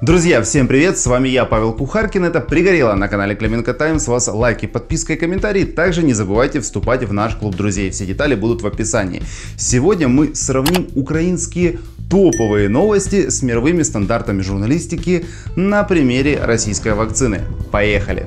Друзья, всем привет, с вами я, Павел Кухаркин, это «Пригорело» на канале Клименко Таймс, вас лайки, подписка и комментарии, также не забывайте вступать в наш клуб друзей, все детали будут в описании. Сегодня мы сравним украинские топовые новости с мировыми стандартами журналистики на примере российской вакцины. Поехали!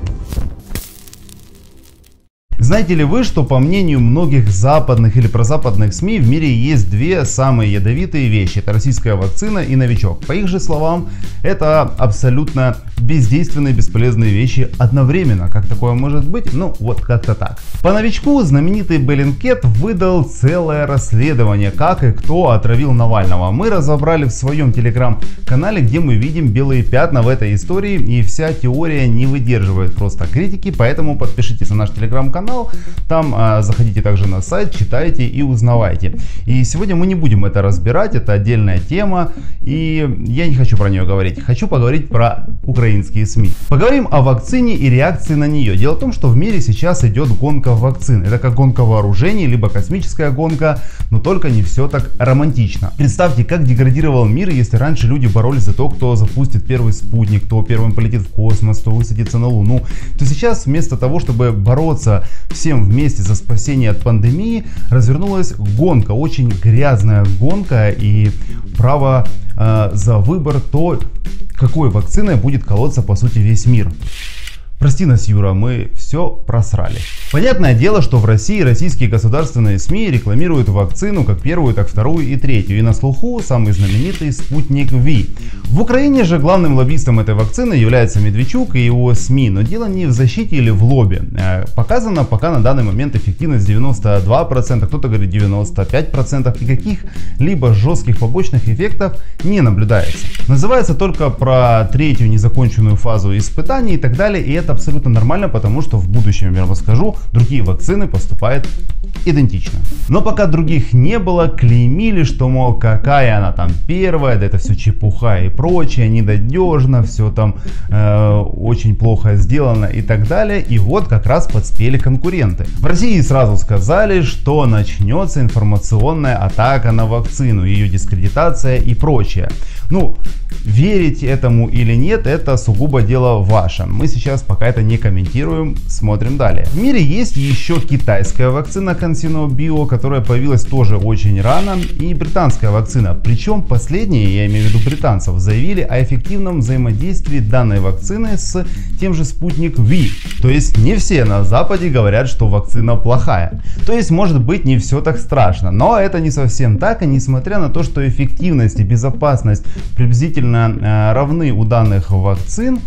Знаете ли вы, что по мнению многих западных или прозападных СМИ в мире есть две самые ядовитые вещи. Это российская вакцина и новичок. По их же словам, это абсолютно бездейственные бесполезные вещи одновременно. Как такое может быть? Ну, вот как-то так. По новичку знаменитый Беллинкет выдал целое расследование, как и кто отравил Навального. Мы разобрали в своем телеграм-канале, где мы видим белые пятна в этой истории, и вся теория не выдерживает просто критики, поэтому подпишитесь на наш телеграм-канал канал. Там а, заходите также на сайт, читайте и узнавайте. И сегодня мы не будем это разбирать, это отдельная тема. И я не хочу про нее говорить. Хочу поговорить про украинские СМИ. Поговорим о вакцине и реакции на нее. Дело в том, что в мире сейчас идет гонка вакцин. Это как гонка вооружений, либо космическая гонка, но только не все так романтично. Представьте, как деградировал мир, если раньше люди боролись за то, кто запустит первый спутник, кто первым полетит в космос, кто высадится на Луну, то сейчас вместо того, чтобы бороться всем вместе за спасение от пандемии, развернулась гонка, очень грязная гонка и право э, за выбор то, какой вакциной будет колоться по сути весь мир. Прости нас, Юра, мы все просрали. Понятное дело, что в России российские государственные СМИ рекламируют вакцину как первую, так вторую и третью. И на слуху самый знаменитый спутник Ви. В Украине же главным лоббистом этой вакцины является Медведчук и его СМИ. Но дело не в защите или в лобби. Э, показано пока на данный момент эффективность 92%, кто-то говорит 95%. И каких-либо жестких побочных эффектов не наблюдается. Называется только про третью незаконченную фазу испытаний и так далее. И это абсолютно нормально, потому что в будущем, я вам скажу, другие вакцины поступают идентично. Но пока других не было, клеймили, что, мол, какая она там первая, да это все чепуха и прочее, недодежно, все там э, очень плохо сделано и так далее. И вот как раз подспели конкуренты. В России сразу сказали, что начнется информационная атака на вакцину, ее дискредитация и прочее. Ну, верить этому или нет, это сугубо дело ваше. Мы сейчас пока это не комментируем, смотрим далее. В мире есть еще китайская вакцина CanSino Bio, которая появилась тоже очень рано, и британская вакцина. Причем последние, я имею в виду британцев, заявили о эффективном взаимодействии данной вакцины с тем же спутник V. То есть не все на Западе говорят, что вакцина плохая. То есть может быть не все так страшно, но это не совсем так, и несмотря на то, что эффективность и безопасность приблизительно э, равны у данных вакцин,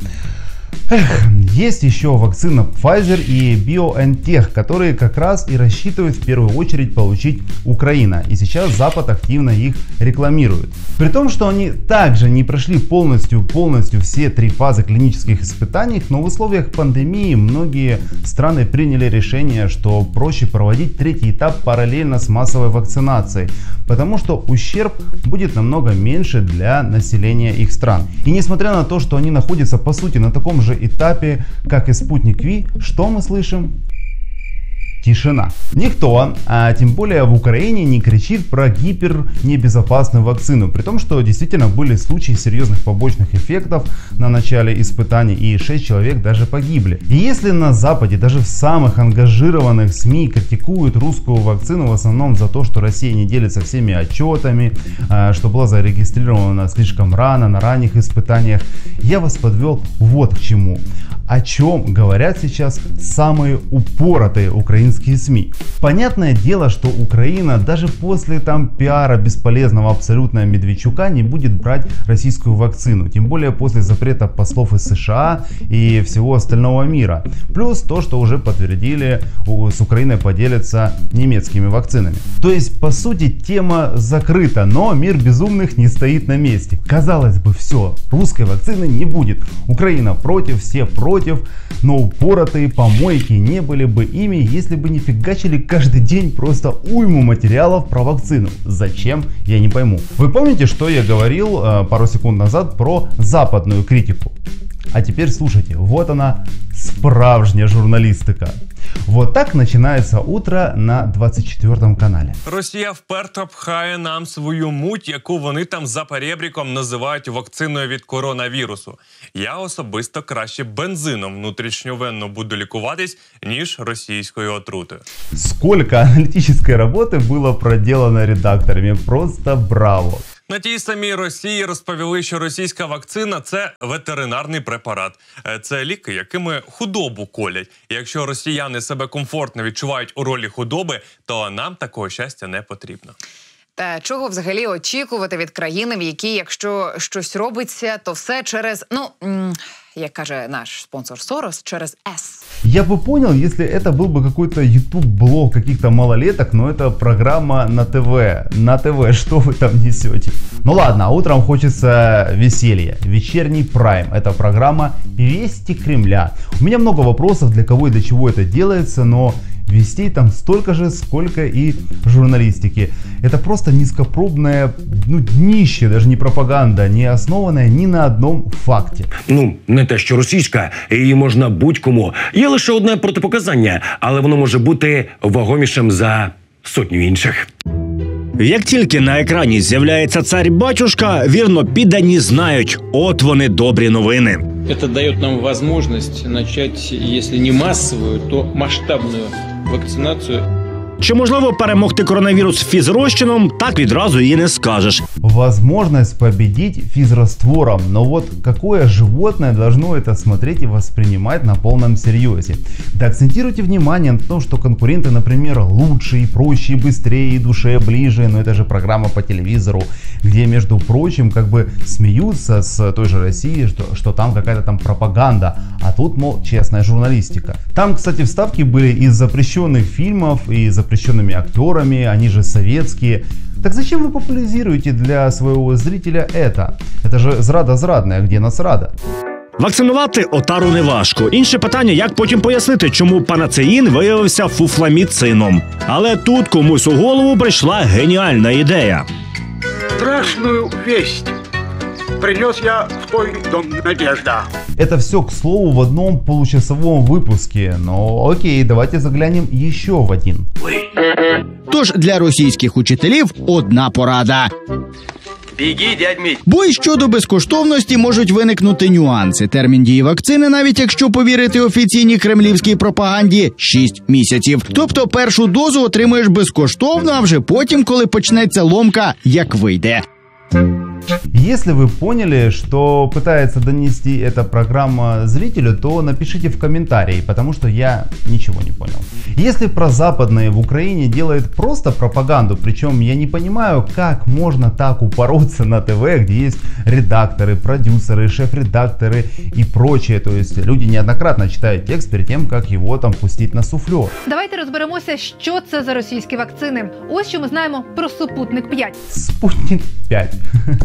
есть еще вакцина Pfizer и BioNTech, которые как раз и рассчитывают в первую очередь получить Украина. И сейчас Запад активно их рекламирует. При том, что они также не прошли полностью, полностью все три фазы клинических испытаний, но в условиях пандемии многие страны приняли решение, что проще проводить третий этап параллельно с массовой вакцинацией, потому что ущерб будет намного меньше для населения их стран. И несмотря на то, что они находятся по сути на таком же этапе, как и спутник Ви, что мы слышим? Тишина. Никто, а тем более в Украине, не кричит про гипернебезопасную вакцину, при том, что действительно были случаи серьезных побочных эффектов на начале испытаний и 6 человек даже погибли. И если на Западе, даже в самых ангажированных СМИ критикуют русскую вакцину в основном за то, что Россия не делится всеми отчетами, а, что была зарегистрирована слишком рано, на ранних испытаниях, я вас подвел вот к чему о чем говорят сейчас самые упоротые украинские СМИ. Понятное дело, что Украина даже после там пиара бесполезного абсолютно Медведчука не будет брать российскую вакцину. Тем более после запрета послов из США и всего остального мира. Плюс то, что уже подтвердили, с Украиной поделятся немецкими вакцинами. То есть, по сути, тема закрыта, но мир безумных не стоит на месте. Казалось бы, все, русской вакцины не будет. Украина против, все против против, но упоротые помойки не были бы ими, если бы не фигачили каждый день просто уйму материалов про вакцину. Зачем, я не пойму. Вы помните, что я говорил э, пару секунд назад про западную критику? А теперь слушайте, вот она справжня журналістика. Вот так начинается утро на 24 каналі. Росія вперто пхає нам свою муть, яку вони там за перебріком називають вакциною від коронавірусу. Я особисто краще бензином внутрішньовенно буду лікуватись, ніж російською отрутою. Сколько аналитической работы было проделано редакторами, просто браво. На тій самій Росії розповіли, що російська вакцина це ветеринарний препарат. Е, Це ліки, якими худобу колять. Якщо росіяни себе комфортно відчувають у ролі худоби, то нам такого щастя не потрібно. Та чого взагалі очікувати від країни, в якій, якщо щось робиться, то все через ну м, як каже наш спонсор Сорос, через С. Я бы понял, если это был бы какой-то YouTube-блог каких-то малолеток, но это программа на ТВ. На ТВ, что вы там несете? Ну ладно, а утром хочется веселья. Вечерний прайм. Это программа «Вести Кремля». У меня много вопросов, для кого и для чего это делается, но вестей там столько же, сколько и журналистики. Это просто низкопробное ну, днище, даже не пропаганда, не основанная ни на одном факте. Ну, не те, що російська, її можна будь-кому. Є лише одне протипоказання, але воно може бути вагомішим за сотню інших. Як тільки на екрані з'являється цар батюшка, вірно піддані знають, от вони добрі новини. Это дает нам возможность начать, если не массовую, то масштабную вакцинацию Чи можливо перемогти коронавірус фізрозчином, так відразу і не скажеш. Возможность победить физраствором, но вот какое животное должно это смотреть и воспринимать на полном серьезе? Да акцентируйте внимание на том, что конкуренты, например, лучше и проще, и быстрее, и душе ближе, но это же программа по телевизору, где, между прочим, как бы смеются с той же России, что, что там какая-то там пропаганда, а тут, мол, честная журналистика. Там, кстати, вставки были из запрещенных фильмов и запрещенными актерами, они же советские. Так зачем вы популяризируете для своего зрителя это? Это же зрада зрадная, где нас рада? Вакцинувати отару не важко. Інше питання, як потім пояснити, чому панацеїн виявився фуфламіцином. Але тут комусь у голову прийшла геніальна ідея. страшную весть принес я в твой дом Надежда. Это все, к слову, в одном получасовом выпуске. Но окей, давайте заглянем еще в один. Тож для російських учителів одна порада. Беги, дядь Мить. Бо й щодо безкоштовності можуть виникнути нюанси. Термін дії вакцини, навіть якщо повірити офіційній кремлівській пропаганді, 6 місяців. Тобто першу дозу отримуєш безкоштовно, а вже потім, коли почнеться ломка, як вийде. Если вы поняли, что пытается донести эта программа зрителю, то напишите в комментарии, потому что я ничего не понял. Если про западные в Украине делает просто пропаганду, причем я не понимаю, как можно так упороться на ТВ, где есть редакторы, продюсеры, шеф-редакторы и прочее. То есть люди неоднократно читают текст перед тем, как его там пустить на суфлер. Давайте розберемося, що це за російські вакцини. Ось що ми знаємо про супутник 5 Спутник 5.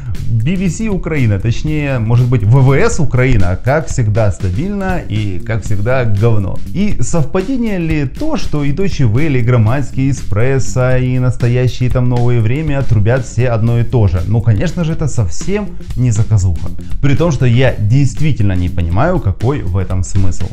BBC Украина, точнее, может быть, ВВС Украина, как всегда стабильно и, как всегда, говно. И совпадение ли то, что и Deutsche Welle, и Громадский, и Эспрессо, и настоящие там новые время трубят все одно и то же? Ну, конечно же, это совсем не заказуха. При том, что я действительно не понимаю, какой в этом смысл.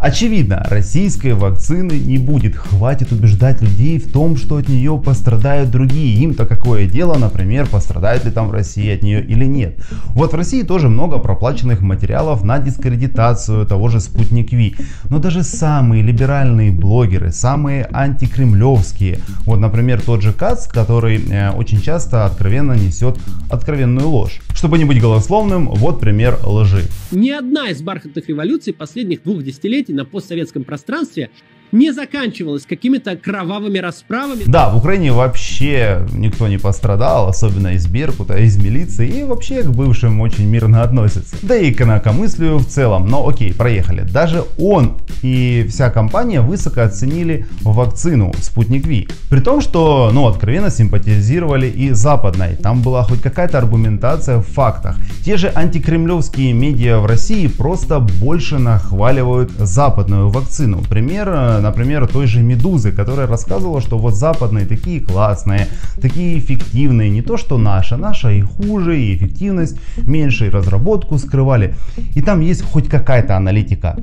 Очевидно, российской вакцины не будет. Хватит убеждать людей в том, что от нее пострадают другие. Им-то какое дело, например, пострадает ли там в России от нее или нет. Вот в России тоже много проплаченных материалов на дискредитацию того же Спутник Ви. Но даже самые либеральные блогеры, самые антикремлевские, вот, например, тот же Кац, который э, очень часто откровенно несет откровенную ложь. Чтобы не быть голословным, вот пример лжи. Ни одна из бархатных революций последних двух десятилетий на постсоветском пространстве не заканчивалась какими-то кровавыми расправами. Да, в Украине вообще никто не пострадал, особенно из Беркута, из милиции, и вообще к бывшим очень мирно относятся. Да и к инакомыслию в целом. Но окей, проехали. Даже он и вся компания высоко оценили вакцину Спутник Ви. При том, что, ну, откровенно симпатизировали и западной. Там была хоть какая-то аргументация в фактах. Те же антикремлевские медиа в России просто больше нахваливают западную вакцину. Пример например, той же «Медузы», которая рассказывала, что вот западные такие классные, такие эффективные, не то что наша, наша и хуже, и эффективность меньше, и разработку скрывали. И там есть хоть какая-то аналитика.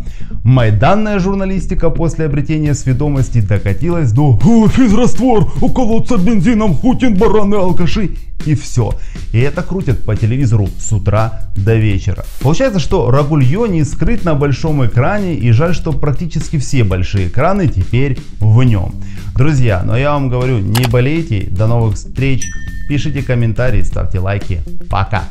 Майданная журналистика после обретения сведомости докатилась до «Физраствор, уколоться бензином, Хутин, бараны, алкаши» и все. И это крутят по телевизору с утра до вечера. Получается, что Рагульё не скрыт на большом экране и жаль, что практически все большие экраны теперь в нем. Друзья, но я вам говорю, не болейте, до новых встреч, пишите комментарии, ставьте лайки, пока!